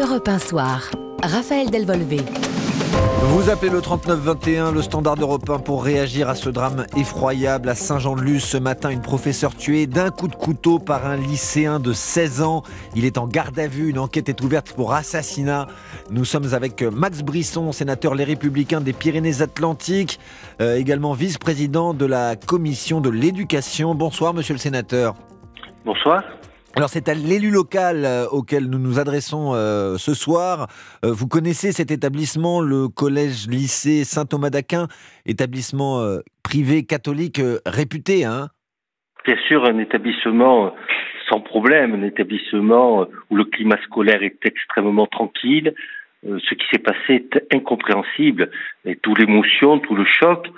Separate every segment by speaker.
Speaker 1: Europe 1 Soir. Raphaël Delvolvé.
Speaker 2: Vous appelez le 3921, le standard européen pour réagir à ce drame effroyable à Saint-Jean-de-Luz. Ce matin, une professeure tuée d'un coup de couteau par un lycéen de 16 ans. Il est en garde à vue. Une enquête est ouverte pour assassinat. Nous sommes avec Max Brisson, sénateur Les Républicains des Pyrénées-Atlantiques, euh, également vice-président de la commission de l'éducation. Bonsoir, monsieur le sénateur.
Speaker 3: Bonsoir.
Speaker 2: Alors c'est à l'élu local euh, auquel nous nous adressons euh, ce soir. Euh, vous connaissez cet établissement, le collège-lycée Saint-Thomas d'Aquin, établissement privé catholique réputé, hein?
Speaker 3: Bien sûr, un établissement sans problème, un établissement où le climat scolaire est extrêmement tranquille. ce qui s'est passé est incompréhensible. Et toute l'émotion, tout le choc,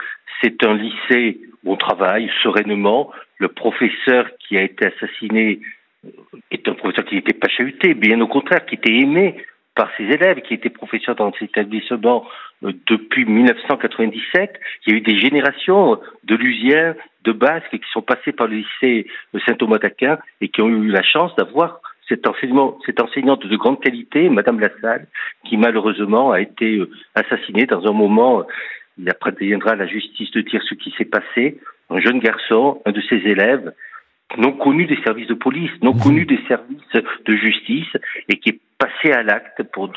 Speaker 3: c'est un lycée où on travaille sereinement. Le professeur qui a été assassiné est un professeur qui n'était pas chahuté, bien au contraire, qui était aimé par ses élèves, qui était professeur dans cet établissement euh, depuis 1997. Il y a eu des générations de Lusiens, de Basques qui sont passés par le lycée Saint-Thomas d'Aquin et qui ont eu la chance d'avoir cette enseignante de grande qualité, Madame Lassalle, qui malheureusement a été euh, assassinée dans un moment, il appartiendra à la justice de dire ce qui s'est passé. Un jeune garçon, un de ses élèves, non connu des services de police, non connu mhm. des services de justice, et qui est passé à l'acte pour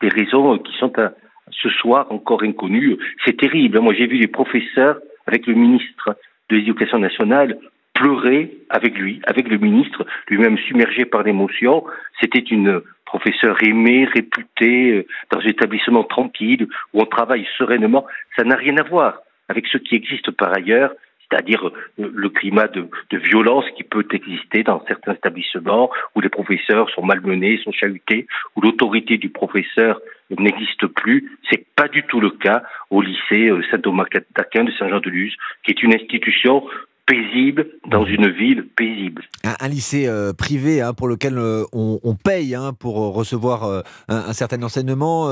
Speaker 3: des raisons qui sont à, ce soir encore inconnues. C'est terrible. Moi, j'ai vu les professeurs avec le ministre de l'Éducation nationale pleurer avec lui, avec le ministre, lui-même submergé par l'émotion. C'était une professeure aimée, réputée, euh, dans un établissement tranquille, où on travaille sereinement. Ça n'a rien à voir avec ce qui existe par ailleurs c'est-à-dire euh, le climat de, violence qui peut exister dans certains établissements où les professeurs sont malmenés, sont chahutés, où l'autorité du professeur n'existe plus. C'est pas du tout le cas au lycée euh, Saint-Thomas d'Aquin de Saint-Jean-de-Luz, qui est une institution paisible dans une ville paisible.
Speaker 2: Un, lycée euh, privé hein, pour lequel on, paye hein, pour recevoir un, certain enseignement.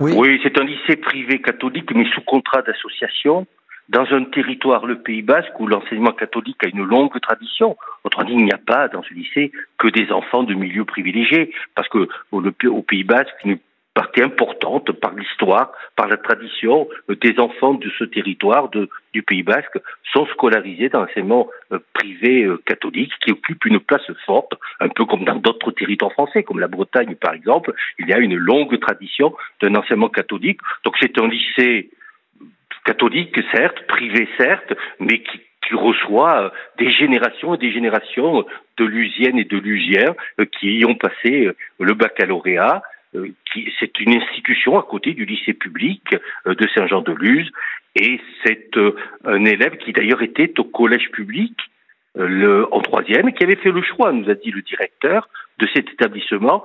Speaker 3: oui, oui c'est un lycée privé catholique mais sous contrat d'association dans un territoire, le Pays Basque, où l'enseignement catholique a une longue tradition. Autrement dit, il n'y a pas dans ce lycée que des enfants de milieux privilégiés, parce que au, Pays Basque, une partie importante par l'histoire, par la tradition, euh, des enfants de ce territoire du Pays Basque sont scolarisés dans l'enseignement euh, privé euh, catholique, qui occupe une place forte, un peu comme dans d'autres territoires français, comme la Bretagne par exemple. Il y a une longue tradition d'un enseignement catholique. Donc c'est un lycée catholique, certes, privé, certes, mais qui, reçoit euh, des générations et des générations de Lusiennes et de Lusiens euh, qui y ont passé euh, le baccalauréat. C'est une institution à côté du lycée public de Saint-Jean-de-Luz et c'est un élève qui d'ailleurs était au collège public en troisième qui avait fait le choix, nous a dit le directeur de cet établissement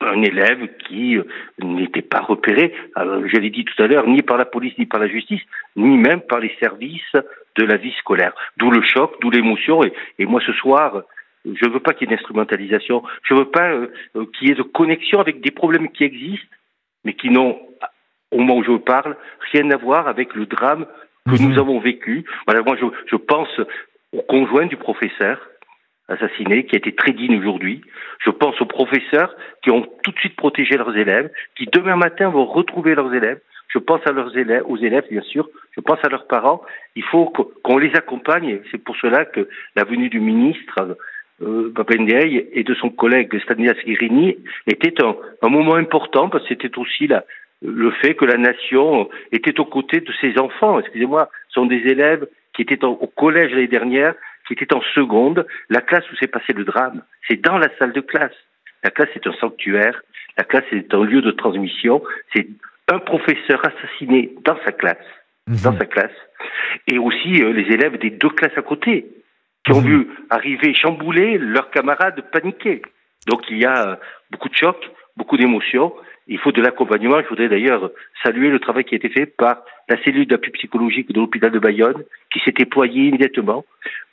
Speaker 3: un élève qui euh, n'était pas repéré, je l'ai dit tout à l'heure, ni par la police, ni par la justice, ni même par les services de la vie scolaire. D'où le choc, d'où l'émotion. Et, moi, ce soir, je ne veux pas qu'il y ait d'instrumentalisation. Je ne veux pas euh, euh, qu'il y ait de connexion avec des problèmes qui existent, mais qui n'ont, au moment où je parle, rien à voir avec le drame que mhm. nous avons vécu. Voilà, moi, je, je pense au conjoint du professeur, assassinés, qui a été très digne aujourd'hui. Je pense aux professeurs qui ont tout de suite protégé leurs élèves, qui demain matin vont retrouver leurs élèves. Je pense à leurs élèves, aux élèves bien sûr. Je pense à leurs parents. Il faut qu'on les accompagne. C'est pour cela que la venue du ministre euh, et de son collègue Stanislas Guérini était un, moment important parce que c'était aussi le fait que la nation était aux côtés de ses enfants. Excusez-moi, ce sont des élèves qui étaient au collège l'année dernière qui était en seconde, la classe où s'est passé le drame. C'est dans la salle de classe. La classe est un sanctuaire, la classe est un lieu de transmission, c'est un professeur assassiné dans sa classe, mhm. dans sa classe, et aussi euh, les élèves des deux classes à côté, qui ont mhm. vu arriver chambouler leurs camarades paniquer. Donc il y a euh, beaucoup de chocs, beaucoup d'émotions, il faut de l'accompagnement. Il faudrait d'ailleurs saluer le travail qui a été fait par la cellule d'appui psychologique de l'hôpital de Bayonne, qui s'est déployée immédiatement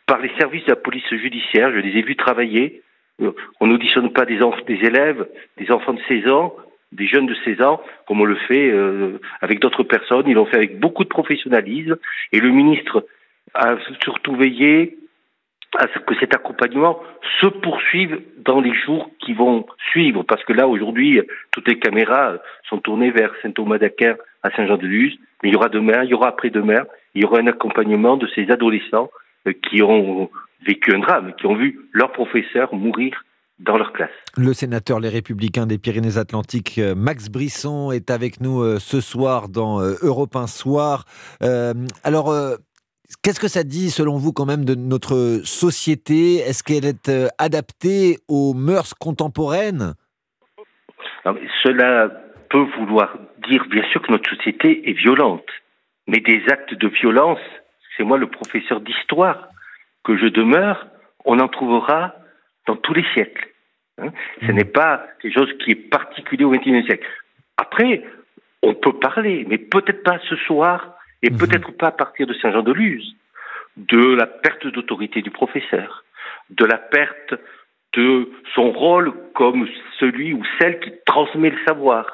Speaker 3: par les services de la police judiciaire. Je les ai vus travailler. Euh, on n'auditionne pas des, élèves, des enfants de 16 ans, des jeunes de 16 ans, comme on le fait euh, avec d'autres personnes. Ils l'ont fait avec beaucoup de professionnalisme. Et le ministre a surtout veillé à ce que cet accompagnement se poursuive dans les jours qui vont suivre. Parce que là, aujourd'hui, toutes les caméras sont tournées vers Saint-Thomas d'Aquin à Saint-Jean-de-Luz. Mais il y aura demain, il y aura après-demain, il y aura un accompagnement de ces adolescents qui ont vécu un drame, qui ont vu leur professeur mourir dans leur classe.
Speaker 2: Le sénateur Les Républicains des Pyrénées-Atlantiques, euh, Max Brisson, est avec nous euh, ce soir dans Europe 1 Soir. alors, Qu'est-ce que ça dit, selon vous, quand même, de notre société? Est-ce qu'elle est euh, adaptée aux mœurs contemporaines?
Speaker 3: Cela peut vouloir dire, bien sûr, que notre société est violente. Mais des actes de violence, c'est moi le professeur d'histoire que je demeure, on en trouvera dans tous les siècles. Hein. Ce mmh. n'est pas quelque chose qui est particulier au XXIe siècle. Après, on peut parler, mais peut-être pas ce soir et mhm. peut-être pas à partir de Saint-Jean-de-Luz, de la perte d'autorité du professeur, de la perte de son rôle comme celui ou celle qui transmet le savoir.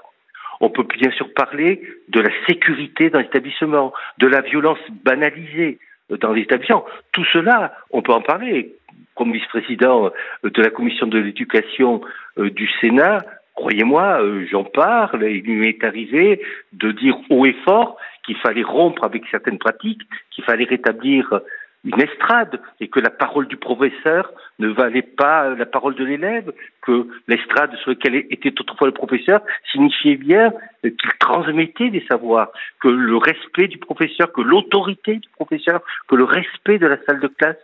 Speaker 3: On peut bien sûr parler de la sécurité dans l'établissement, de la violence banalisée dans l'établissement. Tout cela, on peut en parler. Comme vice-président de la commission de l'éducation euh, du Sénat, croyez-moi, euh, j'en parle, il m'est arrivé de dire haut et fort qu'il fallait rompre avec certaines pratiques, qu'il fallait rétablir une estrade et que la parole du professeur ne valait pas la parole de l'élève, que l'estrade sur laquelle était autrefois le professeur signifiait bien qu'il transmettait des savoirs, que le respect du professeur, que l'autorité du professeur, que le respect de la salle de classe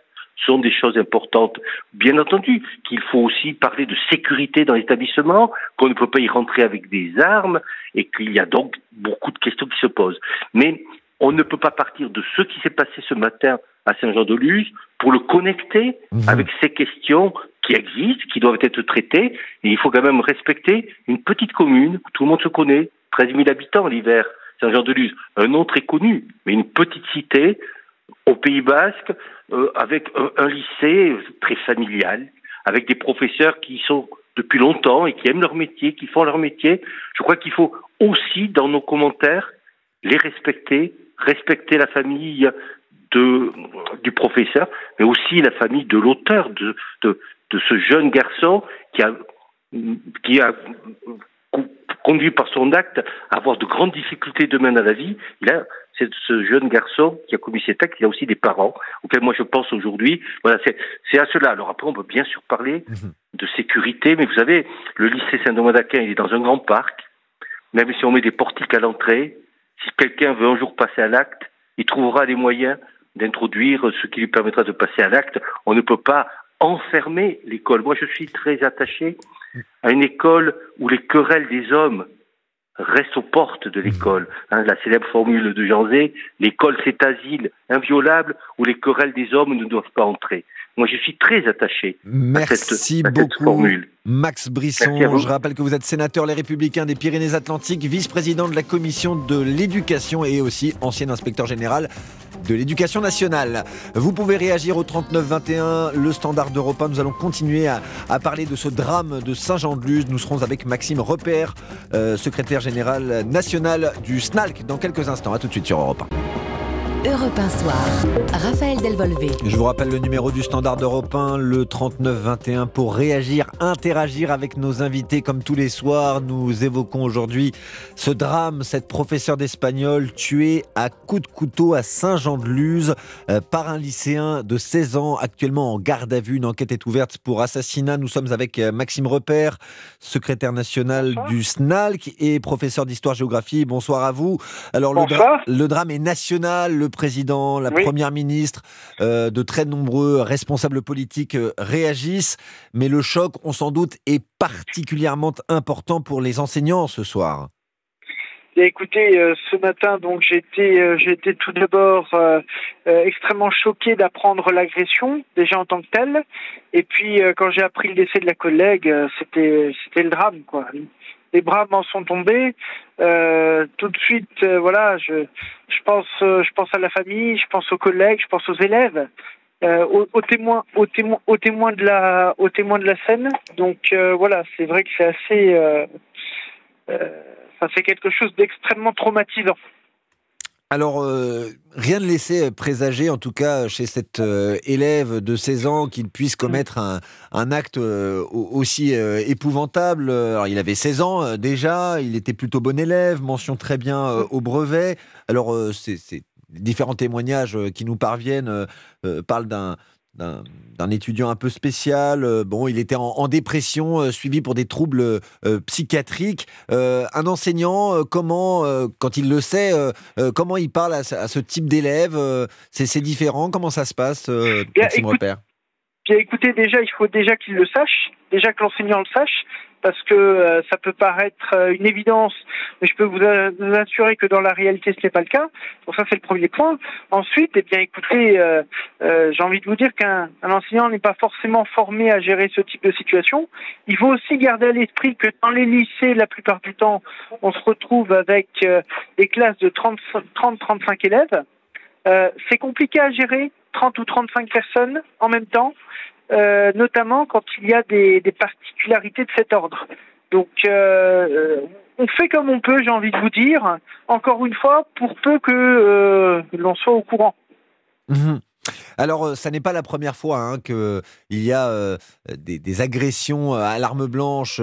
Speaker 3: sont des choses importantes. Bien entendu qu'il faut aussi parler de sécurité dans l'établissement, qu'on ne peut pas y rentrer avec des armes et qu'il y a donc beaucoup de questions qui se posent. Mais on ne peut pas partir de ce qui s'est passé ce matin à Saint-Jean-de-Luz pour le connecter mhm. avec ces questions qui existent, qui doivent être traitées. Et il faut quand même respecter une petite commune, tout le monde se connaît, 13 000 habitants l'hiver, Saint-Jean-de-Luz, un nom très connu, mais une petite cité au Pays Basque, euh, avec un, lycée très familial, avec des professeurs qui sont depuis longtemps et qui aiment leur métier, qui font leur métier. Je crois qu'il faut aussi, dans nos commentaires, les respecter, respecter la famille de, du professeur, mais aussi la famille de l'auteur de, de, de, ce jeune garçon qui a, qui a conduit par son acte à avoir de grandes difficultés demain dans la vie. Il a c'est ce jeune garçon qui a commis cet acte, il a aussi des parents auxquels moi je pense aujourd'hui. Voilà, c'est à cela. Alors après, on peut bien sûr parler mhm. de sécurité, mais vous savez, le lycée Saint-Domingue d'Aquin, il est dans un grand parc. Même si on met des portiques à l'entrée, si quelqu'un veut un jour passer à l'acte, il trouvera les moyens d'introduire ce qui lui permettra de passer à l'acte. On ne peut pas enfermer l'école. Moi, je suis très attaché à une école où les querelles des hommes reste aux portes de l'école. Hein, la célèbre formule de Jean Zé, l'école c'est asile inviolable où les querelles des hommes ne doivent pas entrer. Moi, je suis très attaché
Speaker 2: Merci
Speaker 3: à cette,
Speaker 2: beaucoup,
Speaker 3: formule.
Speaker 2: Max Brisson. Je rappelle que vous êtes sénateur Les Républicains des Pyrénées-Atlantiques, vice-président de la commission de l'éducation et aussi ancien inspecteur général de l'éducation nationale. Vous pouvez réagir au 3921, le standard d'Europe Nous allons continuer à, parler de ce drame de Saint-Jean-de-Luz. Nous serons avec Maxime Repère, euh, secrétaire général national du SNALC, dans quelques instants. A tout de suite sur Europe 1.
Speaker 1: Europe 1 Soir, Raphaël Delvolvé.
Speaker 2: Je vous rappelle le numéro du standard d'Europe 1, le 3921, pour réagir, interagir avec nos invités comme tous les soirs. Nous évoquons aujourd'hui ce drame, cette professeure d'espagnol tuée à coups de couteau à Saint-Jean-de-Luz euh, par un lycéen de 16 ans, actuellement en garde à vue. Une enquête est ouverte pour assassinat. Nous sommes avec euh, Maxime Repère, secrétaire national du SNALC et professeur d'histoire-géographie. Bonsoir à vous. Alors, le, le, drame est national. Le président, la première ministre, euh, de très nombreux responsables politiques euh, réagissent, mais le choc, on s'en doute, est particulièrement important pour les enseignants ce soir.
Speaker 4: Écoutez, euh, ce matin, donc j'étais, j'étais tout d'abord extrêmement choqué d'apprendre l'agression déjà en tant que telle, et puis quand j'ai appris le décès de la collègue, c'était, c'était le drame, quoi les bras m'en sont tombés. Euh, tout de suite, euh, voilà, je, je pense, euh, je pense à la famille, je pense aux collègues, je pense aux élèves, aux, témoins, aux témoins, aux témoins de la, aux témoins de la scène. Donc voilà, c'est vrai que c'est assez, c'est quelque chose d'extrêmement traumatisant.
Speaker 2: Alors, euh, rien ne laissait présager, en tout cas chez cet euh, élève de 16 ans, qu'il puisse mmh. commettre un, acte euh, aussi épouvantable. Alors, il avait 16 ans déjà, il était plutôt bon élève, mention très bien mmh. au brevet. Alors, c'est différents témoignages qui nous parviennent parlent d'un d'un étudiant un peu spécial. Euh, bon, il était en, dépression, euh, suivi pour des troubles euh, psychiatriques. un enseignant, comment, quand il le sait, comment il parle à, ce type d'élève C'est différent? Comment ça se passe, Maxime Repère?
Speaker 4: écoutez, déjà, il faut déjà qu'il le sache, déjà que l'enseignant le sache, parce que euh, ça peut paraître euh, une évidence, mais je peux vous, assurer que dans la réalité, ce n'est pas le cas. Donc ça, c'est le premier point. Ensuite, eh bien, écoutez, euh, j'ai envie de vous dire qu'un enseignant n'est pas forcément formé à gérer ce type de situation. Il faut aussi garder à l'esprit que dans les lycées, la plupart du temps, on se retrouve avec des classes de 30-35 élèves. c'est compliqué à gérer, 30 ou 35 personnes en même temps. Euh, notamment quand il y a des, particularités de cet ordre. Donc, euh, on fait comme on peut, j'ai envie de vous dire, encore une fois, pour peu que euh, l'on soit au courant.
Speaker 2: Mhm. Alors, euh, ça n'est pas la première fois hein, qu'il y a euh, des, agressions euh, à l'arme blanche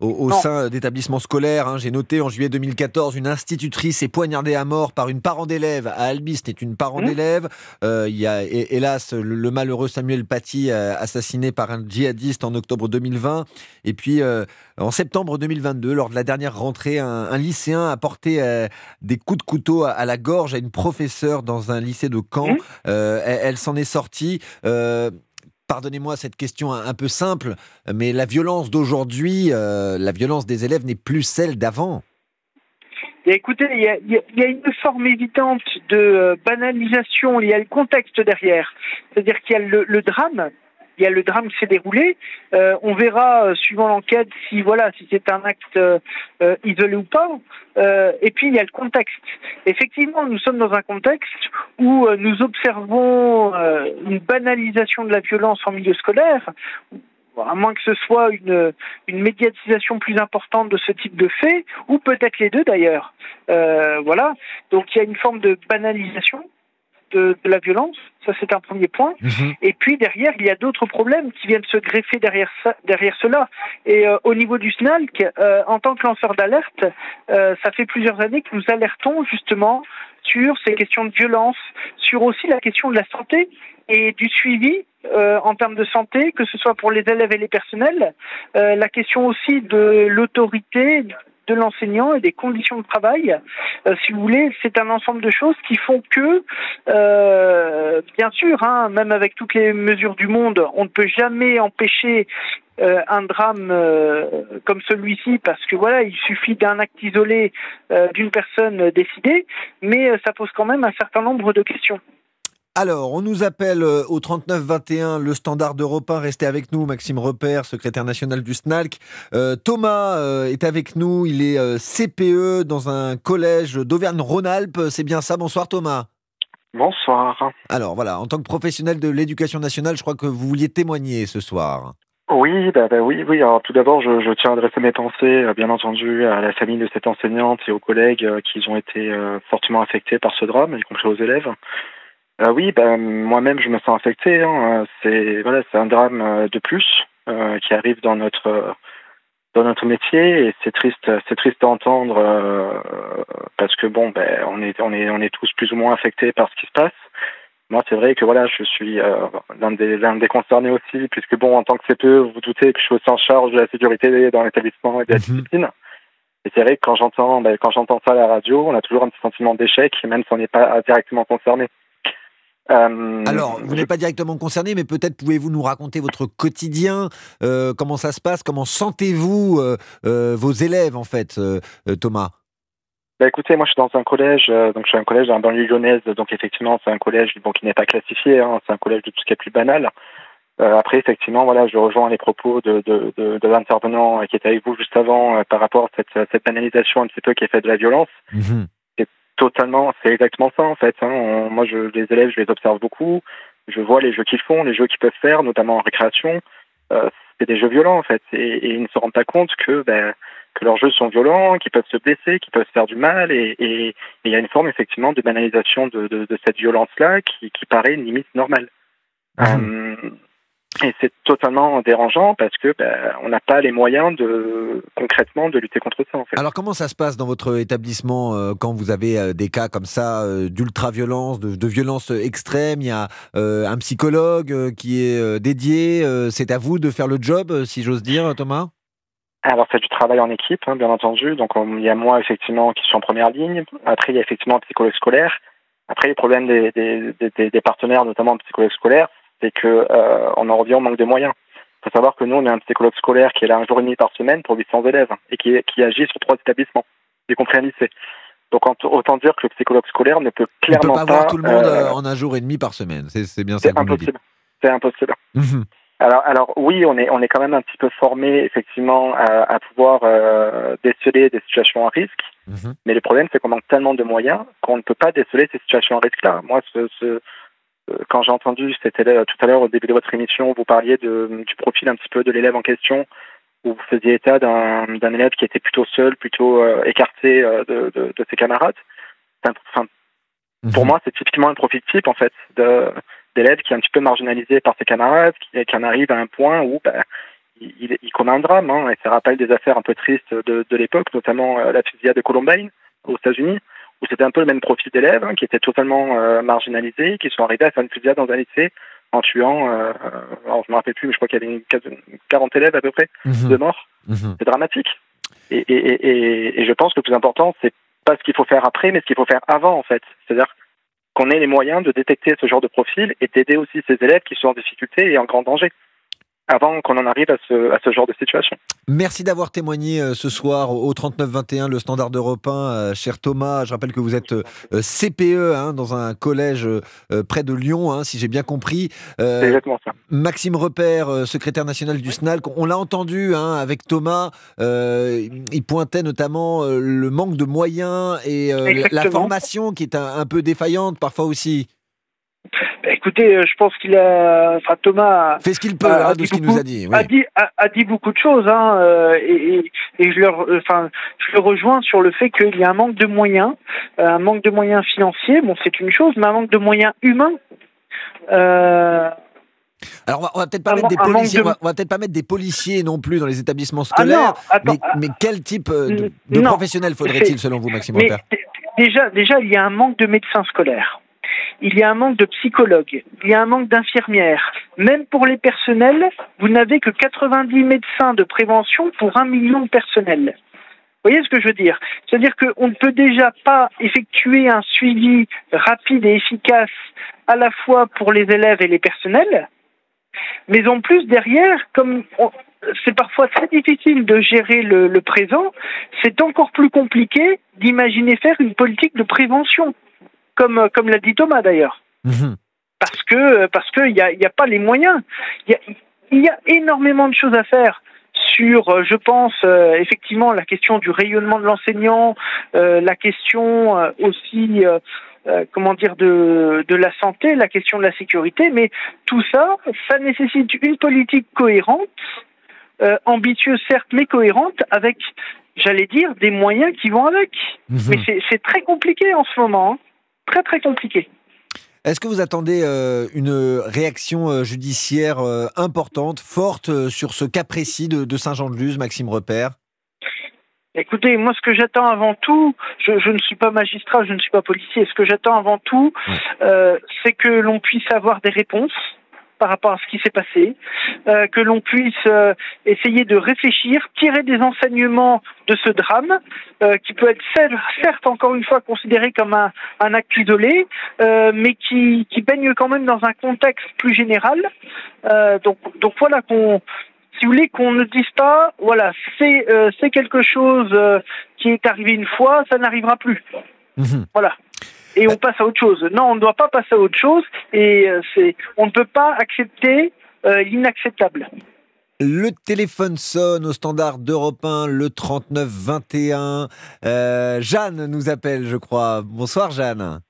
Speaker 2: au, sein d'établissements scolaires. Hein. J'ai noté en juillet 2014, une institutrice est poignardée à mort par une parent d'élève à Albi. C'était une parent mmh. d'élève. il y a hélas le, malheureux Samuel Paty assassiné par un djihadiste en octobre 2020. Et puis, en septembre 2022, lors de la dernière rentrée, un, lycéen a porté des coups de couteau à, la gorge à une professeure dans un lycée de Caen. Mmh. elle, elle s'en est sortie. Euh, pardonnez-moi cette question un, peu simple, mais la violence d'aujourd'hui, euh, la violence des élèves n'est plus celle d'avant.
Speaker 4: écoutez, il y, a, une forme évidente de euh, banalisation, il y a le contexte derrière. C'est-à-dire qu'il y a le drame, il y a le drame qui s'est déroulé. Euh, on verra, euh, suivant l'enquête, si voilà, si c'est un acte euh, isolé ou pas. et puis il y a le contexte. Effectivement, nous sommes dans un contexte où nous observons une banalisation de la violence en milieu scolaire à moins que ce soit une, une médiatisation plus importante de ce type de fait, ou peut-être les deux d'ailleurs. voilà. Donc il y a une forme de banalisation de, la violence. Ça, c'est un premier point. Mhm. Et puis derrière, il y a d'autres problèmes qui viennent se greffer derrière, ça, derrière cela. Et euh, au niveau du SNALC, euh, en tant que lanceur d'alerte, euh, ça fait plusieurs années que nous alertons justement sur ces questions de violence, sur aussi la question de la santé et du suivi en termes de santé, que ce soit pour les élèves et les personnels, la question aussi de l'autorité, de l'enseignant et des conditions de travail. Euh, si vous voulez, c'est un ensemble de choses qui font que, euh, bien sûr, hein, même avec toutes les mesures du monde, on ne peut jamais empêcher euh, un drame comme celui-ci parce que voilà, il suffit d'un acte isolé d'une personne décidée, mais ça pose quand même un certain nombre de questions.
Speaker 2: Alors, on nous appelle euh, au 3921, le standard d'Europe 1. Restez avec nous, Maxime Repère, secrétaire national du SNALC. Euh, Thomas euh, est avec nous, il est CPE dans un collège d'Auvergne-Rhône-Alpes. C'est bien ça, bonsoir Thomas.
Speaker 5: Bonsoir.
Speaker 2: Alors voilà, en tant que professionnel de l'éducation nationale, je crois que vous vouliez témoigner ce soir.
Speaker 5: Oui, bah, bah oui, oui. Alors tout d'abord, je, tiens à adresser mes pensées, bien entendu, à la famille de cette enseignante et aux collègues qui ont été fortement affectés par ce drame, y compris aux élèves. Euh, oui, ben, moi-même, je me sens affecté. Hein. C'est voilà, c'est un drame euh, de plus euh, qui arrive dans notre dans notre métier et c'est triste c'est triste d'entendre parce que bon ben on est on est on est tous plus ou moins affectés par ce qui se passe moi c'est vrai que voilà je suis l'un des l'un des concernés aussi puisque bon en tant que CPE vous vous doutez que je suis aussi en charge de la sécurité dans l'établissement et de la mhm. discipline et c'est vrai que quand j'entends ben, quand j'entends ça à la radio on a toujours un petit sentiment d'échec même si on n'est pas directement concerné
Speaker 2: euh, Alors, vous n'êtes pas directement concerné, mais peut-être pouvez-vous nous raconter votre quotidien, euh, comment ça se passe, comment sentez-vous euh, vos élèves en fait, Thomas?
Speaker 5: Bah écoutez, moi je suis dans un collège, donc je suis un collège dans la banlieue lyonnaise, donc effectivement c'est un collège bon, qui n'est pas classifié, hein, c'est un collège de tout ce qui est plus banal. après effectivement voilà, je rejoins les propos de, de, de, l'intervenant qui était avec vous juste avant par rapport à cette, cette banalisation un petit peu qui est faite de la violence. Mhm. Totalement, c'est exactement ça en fait. Hein. moi, je, les élèves, je les observe beaucoup. Je vois les jeux qu'ils font, les jeux qu'ils peuvent faire, notamment en récréation. Euh, c'est des jeux violents en fait, et, ils ne se rendent pas compte que ben, que leurs jeux sont violents, qu'ils peuvent se blesser, qu'ils peuvent se faire du mal, et il y a une forme effectivement de banalisation de, de, de cette violence-là qui, qui, paraît limite normale. Mmh. Et c'est totalement dérangeant parce que ben, on n'a pas les moyens de concrètement de lutter contre ça. En fait.
Speaker 2: Alors comment ça se passe dans votre établissement euh, quand vous avez euh, des cas comme ça euh, d'ultra-violence, de, de, violence extrême? Il y a un psychologue qui est dédié. c'est à vous de faire le job, si j'ose dire, Thomas?
Speaker 5: Alors c'est du travail en équipe, hein, bien entendu. Donc il y a moi effectivement qui suis en première ligne. Après il y a effectivement un psychologue scolaire. Après les problèmes des, des, des, des partenaires, notamment le psychologue scolaire, c'est que euh, on en revient au manque de moyens. Il faut savoir que nous, on a un psychologue scolaire qui est là un jour et demi par semaine pour 800 élèves et qui, qui agit sur trois établissements, y compris un lycée. Donc autant dire que le psychologue scolaire ne peut clairement
Speaker 2: pas...
Speaker 5: pas
Speaker 2: voir tout le monde euh, en un jour et demi par semaine. C'est bien ça.
Speaker 5: C'est impossible. C'est impossible. Mhm. Alors, alors oui, on est, on est quand même un petit peu formé effectivement à, à pouvoir euh, déceler des situations à risque. Mhm. Mais le problème, c'est qu'on manque tellement de moyens qu'on ne peut pas déceler ces situations à risque-là. Moi, ce, ce, euh, quand j'ai entendu, c'était tout à l'heure au début de votre émission, vous parliez de, du profil un petit peu de l'élève en question, où vous faisiez état d'un élève qui était plutôt seul, plutôt euh, écarté euh, de, de, de, ses camarades. Enfin, Pour mhm. moi, c'est typiquement un profil type en fait d'élève qui est un petit peu marginalisé par ses camarades, qui, qui en arrive à un point où bah, il, il, commet un drame, hein, et ça rappelle des affaires un peu tristes de, de l'époque, notamment la fusillade de Columbine aux États-Unis, où c'était un peu le même profil d'élèves hein, qui étaient totalement euh, marginalisés, qui sont arrivés à faire une fusillade dans un lycée en tuant, euh, alors je me rappelle plus, mais je crois qu'il y avait une 40 élèves à peu près mhm. de morts. Mhm. C'est dramatique. Et, et, et, et, je pense que le plus important, c'est pas ce qu'il faut faire après, mais ce qu'il faut faire avant, en fait. C'est-à-dire qu'on ait les moyens de détecter ce genre de profil et d'aider aussi ces élèves qui sont en difficulté et en grand danger avant qu'on en arrive à ce, à ce, genre de situation.
Speaker 2: Merci d'avoir témoigné euh, ce soir au 3921, le standard européen, euh, cher Thomas. Je rappelle que vous êtes euh, CPE hein, dans un collège près de Lyon, hein, si j'ai bien compris.
Speaker 5: C'est exactement ça.
Speaker 2: Maxime Repère, secrétaire national du SNAL, on l'a entendu hein, avec Thomas, il pointait notamment le manque de moyens et la formation qui est un peu défaillante parfois aussi.
Speaker 4: Bah, écoutez, euh, je pense qu'il a, enfin Thomas
Speaker 2: fait ce qu'il peut hein, de ce qu'il nous a dit.
Speaker 4: A dit a, dit beaucoup de choses, hein, euh, et, et, je le, enfin, je le rejoins sur le fait qu'il y a un manque de moyens, euh, un manque de moyens financiers. Bon, c'est une chose, mais un manque de moyens humains.
Speaker 2: alors on va, peut-être pas mettre des policiers, on va, peut-être pas mettre des policiers non plus dans les établissements ah scolaires. mais, mais, quel type de, de professionnel faudrait-il selon vous, Maxime Repère
Speaker 4: Déjà, déjà, il y a un manque de médecins scolaires il y a un manque de psychologues, il y a un manque d'infirmières. Même pour les personnels, vous n'avez que 90 médecins de prévention pour un million de personnels. Vous voyez ce que je veux dire? C'est-à-dire qu'on ne peut déjà pas effectuer un suivi rapide et efficace à la fois pour les élèves et les personnels, mais en plus derrière, comme c'est parfois très difficile de gérer le, le présent, c'est encore plus compliqué d'imaginer faire une politique de prévention comme, comme l'a dit Thomas d'ailleurs. Mhm. Parce que parce qu'il n'y a, y a pas les moyens. Il y a, y a énormément de choses à faire sur, euh, je pense, euh, effectivement, la question du rayonnement de l'enseignant, euh, la question aussi, comment dire, de, de la santé, la question de la sécurité, mais tout ça, ça nécessite une politique cohérente, ambitieuse certes, mais cohérente, avec, j'allais dire, des moyens qui vont avec. Mhm. Mais c'est très compliqué en ce moment. Hein très très compliqué.
Speaker 2: Est-ce que vous attendez euh, une réaction euh, judiciaire euh, importante, forte sur ce cas précis de, Saint-Jean-de-Luz, Maxime Repère?
Speaker 4: Écoutez, moi, ce que j'attends avant tout, je, ne suis pas magistrat, je ne suis pas policier. Ce que j'attends avant tout, c'est que l'on puisse avoir des réponses par rapport à ce qui s'est passé, euh, que l'on puisse euh, essayer de réfléchir, tirer des enseignements de ce drame, euh, qui peut être certes encore une fois considéré comme un, un acte isolé, mais qui, qui baigne quand même dans un contexte plus général. donc, donc voilà qu'on si vous voulez qu'on ne dise pas, voilà, c'est quelque chose qui est arrivé une fois, ça n'arrivera plus. Mhm. Voilà et on passe à autre chose. Non, on ne doit pas passer à autre chose et euh, on ne peut pas accepter euh, l'inacceptable.
Speaker 2: Le téléphone sonne au standard d'Europe 1, le 3921. Euh, Jeanne nous appelle, je crois. Bonsoir, Jeanne.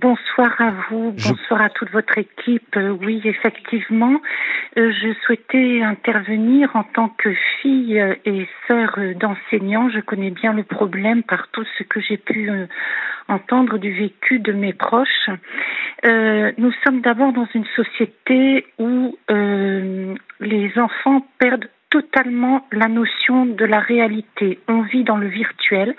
Speaker 6: Bonsoir à vous, bonsoir à toute votre équipe. Euh, oui, effectivement, euh, je souhaitais intervenir en tant que fille et sœur d'enseignants. Je connais bien le problème par tout ce que j'ai pu entendre du vécu de mes proches. nous sommes d'abord dans une société où les enfants perdent totalement la notion de la réalité. On vit dans le virtuel.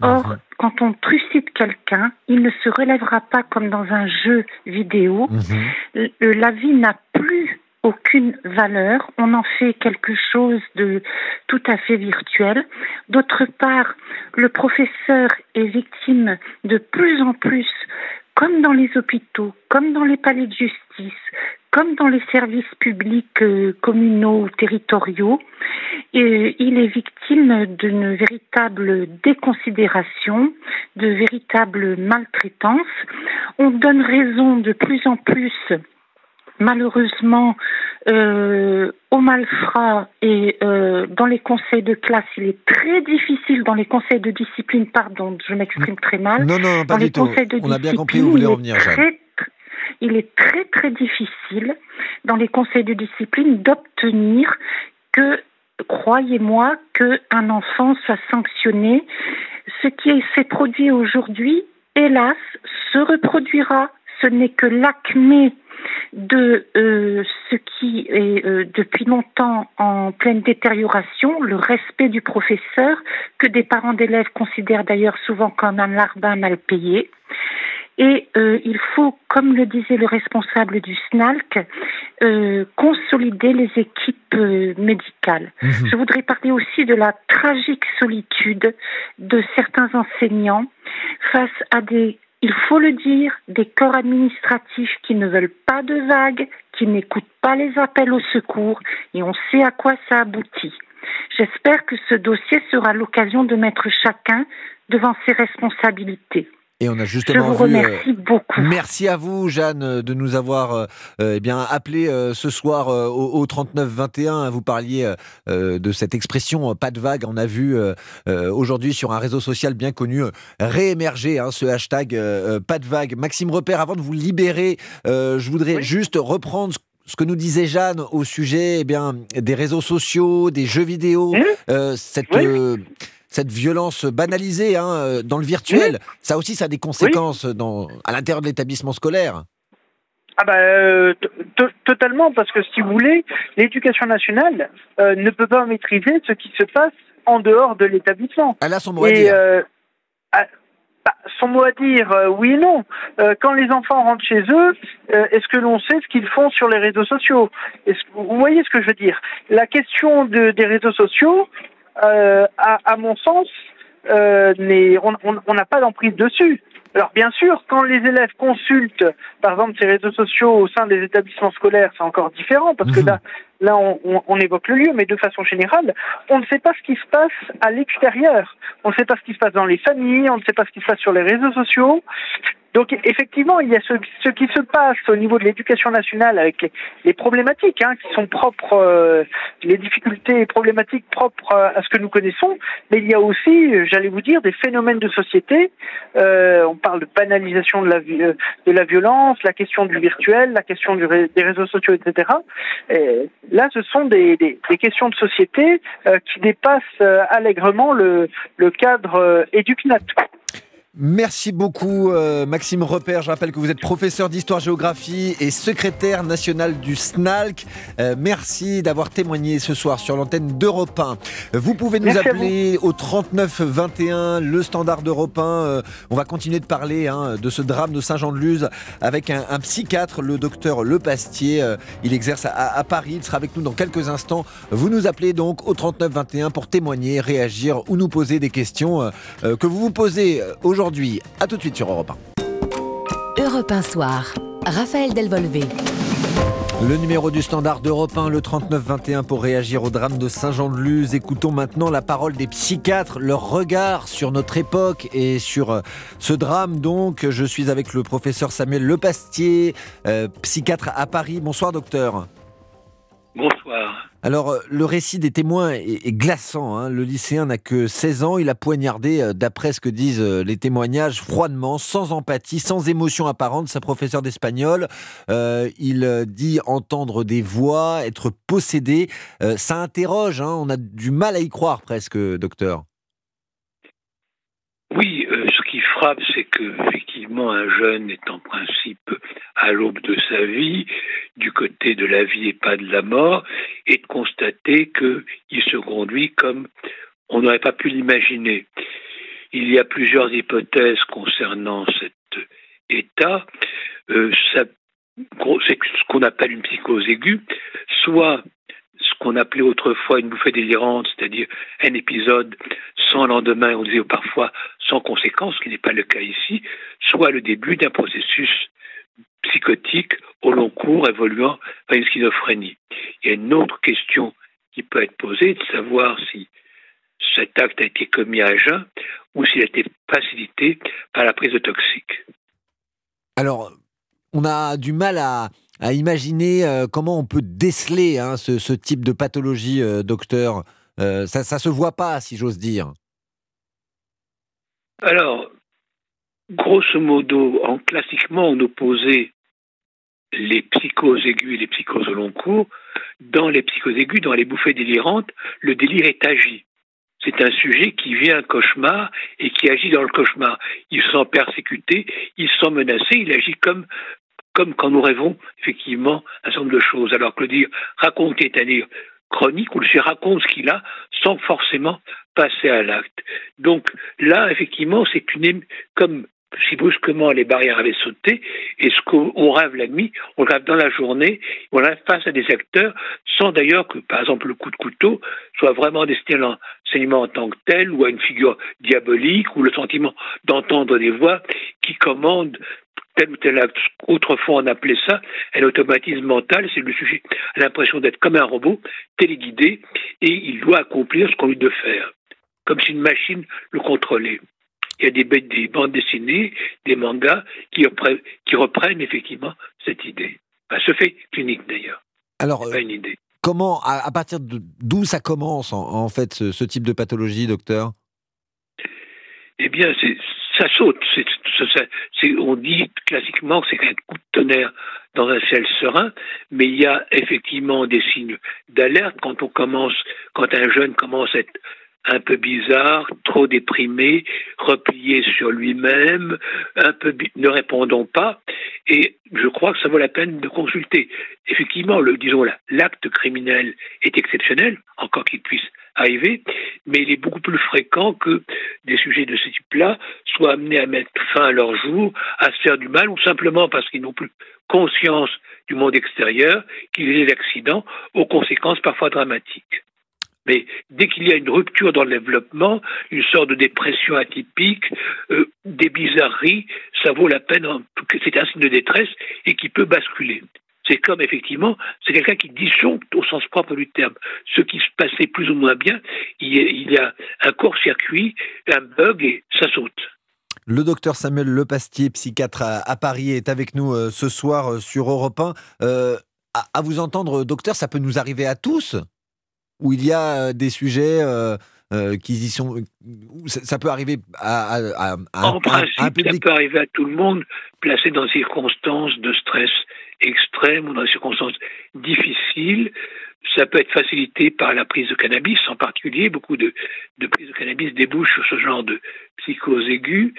Speaker 6: Or, mhm. quand on trucide quelqu'un, il ne se relèvera pas comme dans un jeu vidéo. Mhm. La vie n'a plus aucune valeur. On en fait quelque chose de tout à fait virtuel. D'autre part, le professeur est victime de plus en plus, comme dans les hôpitaux, comme dans les palais de justice, comme dans les services publics euh, communaux ou territoriaux, il est victime d'une véritable déconsidération, de véritable maltraitance. On donne raison de plus en plus malheureusement euh, aux malfrats et euh, dans les conseils de classe, il est très difficile dans les conseils de discipline, pardon, je m'exprime très mal.
Speaker 2: Non, non, pas
Speaker 6: dans
Speaker 2: les
Speaker 6: conseils
Speaker 2: De On a bien compris où vous voulez revenir,
Speaker 6: il est très très difficile dans les conseils de discipline d'obtenir que, croyez-moi, qu'un enfant soit sanctionné. Ce qui s'est produit aujourd'hui, hélas, se reproduira. Ce n'est que l'acmé de euh, ce qui est euh, depuis longtemps en pleine détérioration, le respect du professeur, que des parents d'élèves considèrent d'ailleurs souvent comme un larbin mal payé. Et euh, il faut, comme le disait le responsable du SNALC, euh, consolider les équipes euh, médicales. Mhm. Je voudrais parler aussi de la tragique solitude de certains enseignants face à des, il faut le dire, des corps administratifs qui ne veulent pas de vagues, qui n'écoutent pas les appels au secours, et on sait à quoi ça aboutit. J'espère que ce dossier sera l'occasion de mettre chacun devant ses responsabilités.
Speaker 2: Et on a justement
Speaker 6: Je vous remercie beaucoup.
Speaker 2: Merci à vous, Jeanne, de nous avoir euh, eh bien appelé euh, ce soir euh, au, 39 21. Vous parliez de cette expression pas de vague. On a vu aujourd'hui sur un réseau social bien connu réémerger hein, ce hashtag pas de vague. Maxime Repère, avant de vous libérer, je voudrais juste reprendre ce que nous disait Jeanne au sujet eh bien, des réseaux sociaux, des jeux vidéo, mmh. cette cette violence banalisée hein, euh, dans le virtuel, ça aussi, ça a des conséquences dans, à l'intérieur de l'établissement scolaire.
Speaker 4: Ah bah, euh, totalement, parce que si vous voulez, l'éducation nationale euh, ne peut pas maîtriser ce qui se passe en dehors de l'établissement.
Speaker 2: Elle a son mot à dire.
Speaker 4: Ah, bah, son mot à dire, oui et non. quand les enfants rentrent chez eux, est-ce que l'on sait ce qu'ils font sur les réseaux sociaux? Vous voyez ce que je veux dire? La question de, des réseaux sociaux, euh, à, à, mon sens, euh, on n'a pas d'emprise dessus. Alors bien sûr, quand les élèves consultent, par exemple, ces réseaux sociaux au sein des établissements scolaires, c'est encore différent parce que mhm. là, là, on, on, évoque le lieu, mais de façon générale, on ne sait pas ce qui se passe à l'extérieur. On ne sait pas ce qui se passe dans les familles, on ne sait pas ce qui se passe sur les réseaux sociaux. Donc effectivement, il y a ce, ce qui se passe au niveau de l'éducation nationale avec les, problématiques hein, qui sont propres, euh, les difficultés et problématiques propres à ce que nous connaissons, mais il y a aussi, j'allais vous dire, des phénomènes de société. Euh, on parle de banalisation de la, euh, de la violence, la question du virtuel, la question des réseaux sociaux, etc. Et là, ce sont des, questions de société euh, qui dépassent euh, allègrement le, le cadre éducnat.
Speaker 2: Merci beaucoup euh, Maxime Repère. Je rappelle que vous êtes professeur d'histoire-géographie et secrétaire national du SNALC. Euh, merci d'avoir témoigné ce soir sur l'antenne d'Europe 1. Vous pouvez nous appeler au 39 21, le standard d'Europe 1. Euh, on va continuer de parler hein, de ce drame de Saint-Jean-de-Luz avec un, psychiatre, le docteur Le Pastier. il exerce à, Paris. Il sera avec nous dans quelques instants. Vous nous appelez donc au 39 21 pour témoigner, réagir ou nous poser des questions que vous vous posez aujourd'hui aujourd'hui. A tout de suite sur Europe
Speaker 1: 1. Europe 1 Soir. Raphaël Delvolvé.
Speaker 2: Le numéro du standard d'Europe 1, le 39-21 pour réagir au drame de Saint-Jean-de-Luz. Écoutons maintenant la parole des psychiatres, leur regard sur notre époque et sur euh, ce drame. Donc, je suis avec le professeur Samuel Lepastier, euh, psychiatre à Paris. Bonsoir, docteur.
Speaker 3: Bonsoir.
Speaker 2: Alors, euh, le récit des témoins est, glaçant. Hein. Le lycéen n'a que 16 ans. Il a poignardé, euh, d'après ce que disent euh, les témoignages, froidement, sans empathie, sans émotion apparente, sa professeure d'espagnol. il dit entendre des voix, être possédé. ça interroge. Hein. On a du mal à y croire presque, docteur.
Speaker 7: Oui, ce qui frappe, c'est que effectivement un jeune est en principe à l'aube de sa vie, du côté de la vie et pas de la mort, et de constater qu'il se conduit comme on n'aurait pas pu l'imaginer. Il y a plusieurs hypothèses concernant cet état. Euh, c'est ce qu'on appelle une psychose aiguë, soit qu'on appelait autrefois une bouffée délirante, c'est-à-dire un épisode sans lendemain, on disait parfois sans conséquence, ce qui n'est pas le cas ici, soit le début d'un processus psychotique au long cours évoluant vers une schizophrénie. Il y a une autre question qui peut être posée, de savoir si cet acte a été commis à jeun ou s'il a été facilité par la prise de toxiques.
Speaker 2: Alors, on a du mal à, imaginer euh, comment on peut déceler hein, ce, type de pathologie, euh, docteur. Euh, ça ne se voit pas, si j'ose dire.
Speaker 7: Alors, grosso modo, en classiquement, on opposait les psychoses aiguës et les psychoses au long cours, dans les psychoses aiguës, dans les bouffées délirantes, le délire est agi. C'est un sujet qui vient un cauchemar et qui agit dans le cauchemar. Il se sent persécuté, il se sent menacé, il agit comme, comme quand nous rêvons effectivement un certain nombre de choses. Alors que le dire raconter est un délire chronique où le sujet raconte ce qu'il a sans forcément passer à l'acte. Donc là, effectivement, c'est une comme si brusquement les barrières avaient sauté, et ce qu'on rêve la nuit, on rêve dans la journée, on rêve face à des acteurs, sans d'ailleurs que, par exemple, le coup de couteau soit vraiment destiné à l'enseignement en tant que tel, ou à une figure diabolique, ou le sentiment d'entendre des voix qui commandent tel ou tel acte. Autrefois, on appelait ça un automatisme mental, c'est le sujet a l'impression d'être comme un robot, téléguidé, et il doit accomplir ce qu'on lui de faire, comme si une machine le contrôlait il y a des, des bandes dessinées, des mangas qui reprennent, qui reprennent effectivement cette idée. ce fait clinique d'ailleurs.
Speaker 2: Alors, pas une idée. Comment, à, partir d'où ça commence en, fait ce, type de pathologie, docteur?
Speaker 7: Eh bien, ça saute. on dit classiquement que c'est un coup de tonnerre dans un ciel serein, mais il y a effectivement des signes d'alerte quand on commence, quand un jeune commence à être un peu bizarre, trop déprimé, replié sur lui-même, un peu ne répondant pas. Et je crois que ça vaut la peine de consulter. Effectivement, le, disons l'acte criminel est exceptionnel, encore qu'il puisse arriver, mais il est beaucoup plus fréquent que des sujets de ce type-là soient amenés à mettre fin à leur jour, à se faire du mal, ou simplement parce qu'ils n'ont plus conscience du monde extérieur, qu'il y ait des accidents aux conséquences parfois dramatiques. Mais dès qu'il y a une rupture dans le développement, une sorte de dépression atypique, euh, des bizarreries, ça vaut la peine, c'est un signe de détresse et qui peut basculer. C'est comme effectivement, c'est quelqu'un qui disjoncte au sens propre du terme. Ce qui se passait plus ou moins bien, il y a un court-circuit, un bug et ça saute.
Speaker 2: Le docteur Samuel Lepastier, psychiatre à, Paris, est avec nous euh, ce soir euh, sur Europe 1. à, vous entendre, docteur, ça peut nous arriver à tous où il y a des sujets qui y sont. Ça, peut arriver à,
Speaker 7: en principe, Ça peut arriver à tout le monde, placé dans des circonstances de stress extrême ou dans des circonstances difficiles. Ça peut être facilité par la prise de cannabis, en particulier. Beaucoup de, de prises de cannabis débouchent sur ce genre de psychose aiguë.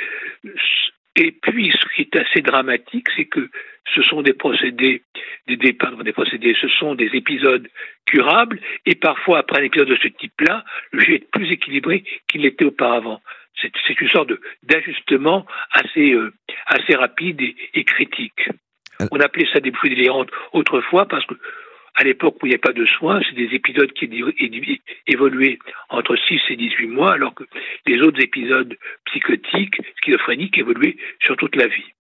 Speaker 7: Et puis, ce qui est assez dramatique, c'est que ce sont des procédés, des, des, des procédés, ce sont des épisodes curables, et parfois, après un épisode de ce type-là, le jeu est plus équilibré qu'il l'était auparavant. C'est une sorte d'ajustement assez, euh, assez rapide et, et critique. Euh. On appelait ça des bouffées délirantes autrefois parce que à l'époque où il n'y a pas de soins, c'est des épisodes qui évoluaient entre 6 et 18 mois, alors que les autres épisodes psychotiques, schizophréniques, évoluaient sur toute la vie.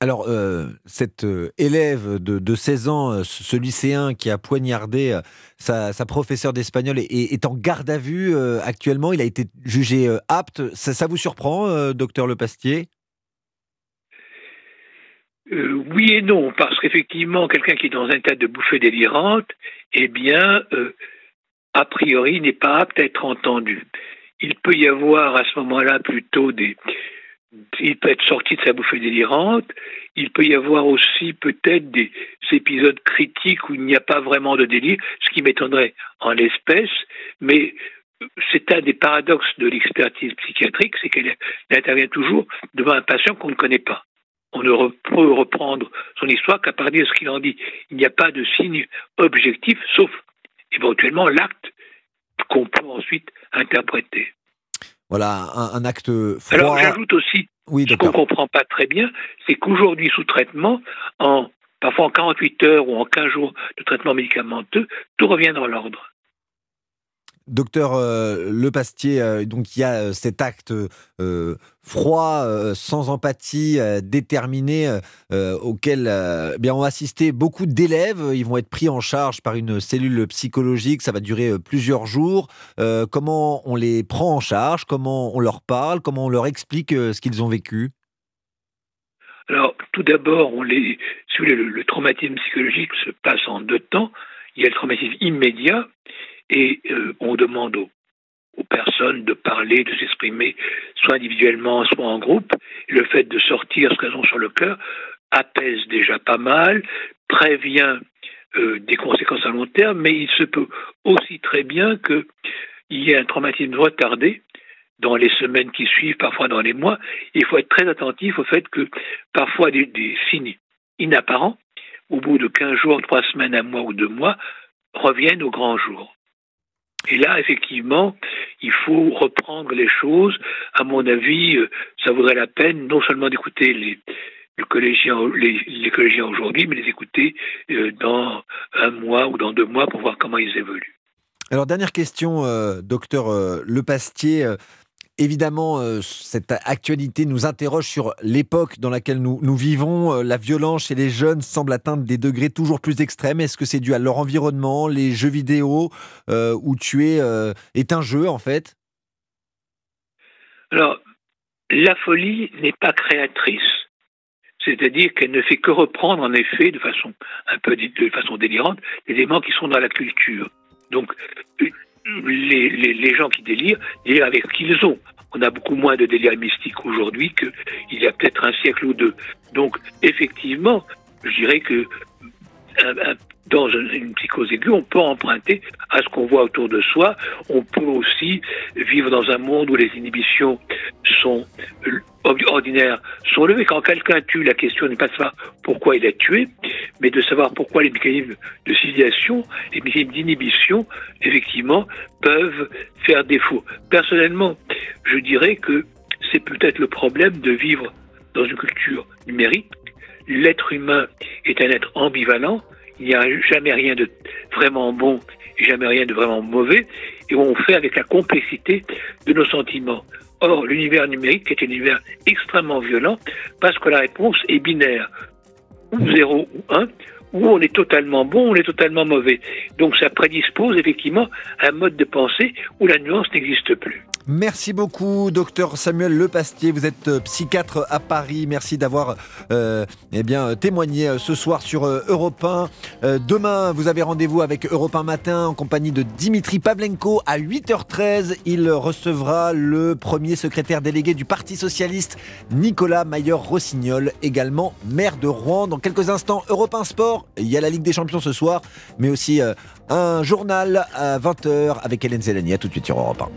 Speaker 2: Alors, euh, cet euh, élève de, 16 ans, euh, ce lycéen qui a poignardé sa, professeure d'espagnol est, en garde à vue actuellement. Il a été jugé apte. Ça, vous surprend, docteur Lepastier
Speaker 7: oui et non, parce qu'effectivement, quelqu'un qui est dans un état de bouffée délirante, eh bien, a priori, n'est pas apte à être entendu. Il peut y avoir à ce moment-là plutôt des, il peut être sorti de sa bouffée délirante, il peut y avoir aussi peut-être des épisodes critiques où il n'y a pas vraiment de délire, ce qui m'étonnerait en l'espèce, mais c'est un des paradoxes de l'expertise psychiatrique, c'est qu'elle intervient toujours devant un patient qu'on ne connaît pas. On ne peut reprendre son histoire qu'à partir de ce qu'il en dit. Il n'y a pas de signe objectif, sauf éventuellement l'acte qu'on peut ensuite interpréter.
Speaker 2: Voilà, un, acte froid.
Speaker 7: Alors j'ajoute aussi, ce qu'on ne comprend pas très bien, c'est qu'aujourd'hui, sous traitement, en, parfois en 48 heures ou en 15 jours de traitement médicamenteux, tout revient dans l'ordre.
Speaker 2: Docteur euh, euh, donc il y a euh, cet acte froid, sans empathie, déterminé, auquel eh bien ont assisté beaucoup d'élèves. Ils vont être pris en charge par une cellule psychologique. Ça va durer plusieurs jours. comment on les prend en charge? Comment on leur parle? Comment on leur explique ce qu'ils ont vécu?
Speaker 7: Alors, tout d'abord, le, traumatisme psychologique se passe en deux temps. Il y a le traumatisme immédiat et euh, on demande aux, personnes de parler, de s'exprimer, soit individuellement, soit en groupe. le fait de sortir ce qu'elles ont sur le cœur apaise déjà pas mal, prévient euh, des conséquences à long terme, mais il se peut aussi très bien qu'il y ait un traumatisme retardé dans les semaines qui suivent, parfois dans les mois. Il faut être très attentif au fait que parfois des, des signes inapparents, au bout de 15 jours, 3 semaines, un mois ou deux mois, reviennent au grand jour. Et là, effectivement, il faut reprendre les choses. À mon avis, euh, ça vaudrait la peine non seulement d'écouter les, collégiens, les, collégiens aujourd'hui, mais les écouter euh, dans un mois ou dans deux mois pour voir comment ils évoluent.
Speaker 2: Alors, dernière question, euh, docteur Lepastier. Évidemment, euh, cette actualité nous interroge sur l'époque dans laquelle nous, vivons. Euh, la violence chez les jeunes semble atteindre des degrés toujours plus extrêmes. Est-ce que c'est dû à leur environnement, les jeux vidéo, euh, où tuer est un jeu en fait?
Speaker 7: Alors, la folie n'est pas créatrice. C'est-à-dire qu'elle ne fait que reprendre en effet de façon un peu de façon délirante les éléments qui sont dans la culture. Donc les, gens qui délirent, délirent avec ce qu'ils ont. On a beaucoup moins de délire mystique aujourd'hui qu'il y a peut-être un siècle ou deux. Donc, effectivement, je dirais que dans une psychose aiguë, on peut emprunter à ce qu'on voit autour de soi. On peut aussi vivre dans un monde où les inhibitions sont ordinaires sont levées. Quand quelqu'un tue, la question n'est pas de savoir pourquoi il a tué, mais de savoir pourquoi les mécanismes de civilisation, les mécanismes d'inhibition, effectivement, peuvent faire défaut. Personnellement, je dirais que c'est peut-être le problème de vivre dans une culture numérique. L'être humain est un être ambivalent, il n'y a jamais rien de vraiment bon et jamais rien de vraiment mauvais, et on fait avec la complexité de nos sentiments. Or, l'univers numérique est un univers extrêmement violent parce que la réponse est binaire, ou 0 ou 1, ou on est totalement bon, on est totalement mauvais. Donc ça prédispose effectivement à un mode de pensée où la nuance n'existe plus.
Speaker 2: Merci beaucoup, docteur Samuel Lepastier. Vous êtes euh, psychiatre à Paris. Merci d'avoir euh, eh bien, témoigné euh, ce soir sur Europe 1. demain, vous avez rendez-vous avec Europe 1 Matin en compagnie de Dimitri Pavlenko à 8h13. Il recevra le premier secrétaire délégué du Parti Socialiste, Nicolas Mayer-Rossignol, également maire de Rouen. Dans quelques instants, Europe 1 Sport. Il y a la Ligue des Champions ce soir, mais aussi un journal à 20h avec Hélène Zelani. A tout de suite sur Europe 1.